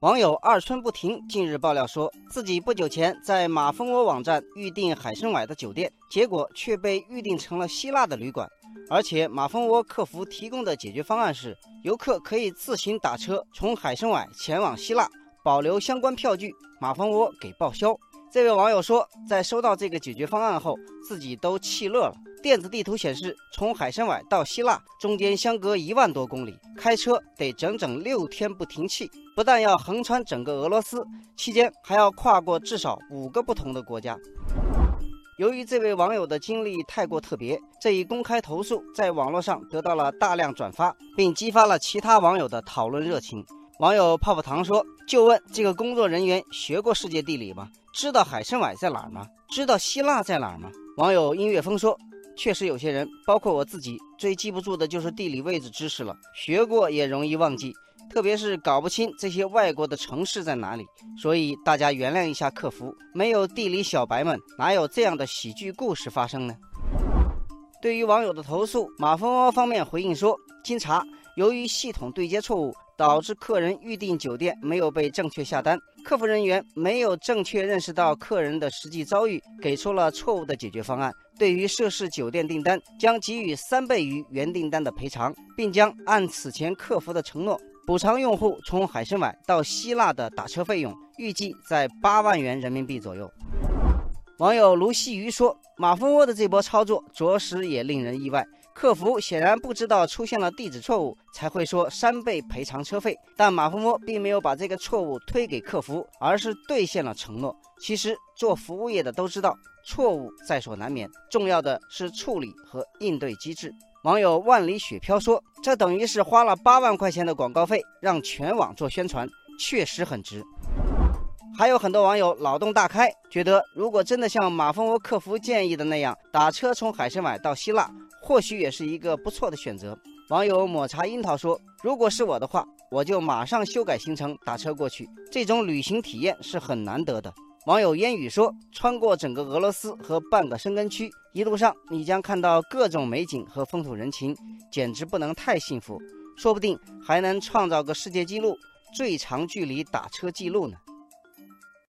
网友二春不停近日爆料说，自己不久前在马蜂窝网站预订海参崴的酒店，结果却被预订成了希腊的旅馆。而且马蜂窝客服提供的解决方案是，游客可以自行打车从海参崴前往希腊，保留相关票据，马蜂窝给报销。这位网友说，在收到这个解决方案后，自己都气乐了。电子地图显示，从海参崴到希腊中间相隔一万多公里，开车得整整六天不停气。不但要横穿整个俄罗斯，期间还要跨过至少五个不同的国家。由于这位网友的经历太过特别，这一公开投诉在网络上得到了大量转发，并激发了其他网友的讨论热情。网友泡泡糖说：“就问这个工作人员学过世界地理吗？知道海参崴在哪儿吗？知道希腊在哪儿吗？”网友音乐风说。确实有些人，包括我自己，最记不住的就是地理位置知识了。学过也容易忘记，特别是搞不清这些外国的城市在哪里。所以大家原谅一下客服，没有地理小白们，哪有这样的喜剧故事发生呢？对于网友的投诉，马蜂窝方面回应说，经查，由于系统对接错误。导致客人预订酒店没有被正确下单，客服人员没有正确认识到客人的实际遭遇，给出了错误的解决方案。对于涉事酒店订单，将给予三倍于原订单的赔偿，并将按此前客服的承诺补偿用户从海参崴到希腊的打车费用，预计在八万元人民币左右。网友卢西鱼说：“马蜂窝的这波操作着实也令人意外。”客服显然不知道出现了地址错误，才会说三倍赔偿车费。但马蜂窝并没有把这个错误推给客服，而是兑现了承诺。其实做服务业的都知道，错误在所难免，重要的是处理和应对机制。网友万里雪飘说：“这等于是花了八万块钱的广告费，让全网做宣传，确实很值。”还有很多网友脑洞大开，觉得如果真的像马蜂窝客服建议的那样，打车从海参崴到希腊。或许也是一个不错的选择。网友抹茶樱桃说：“如果是我的话，我就马上修改行程，打车过去。这种旅行体验是很难得的。”网友烟雨说：“穿过整个俄罗斯和半个申根区，一路上你将看到各种美景和风土人情，简直不能太幸福。说不定还能创造个世界纪录，最长距离打车记录呢。”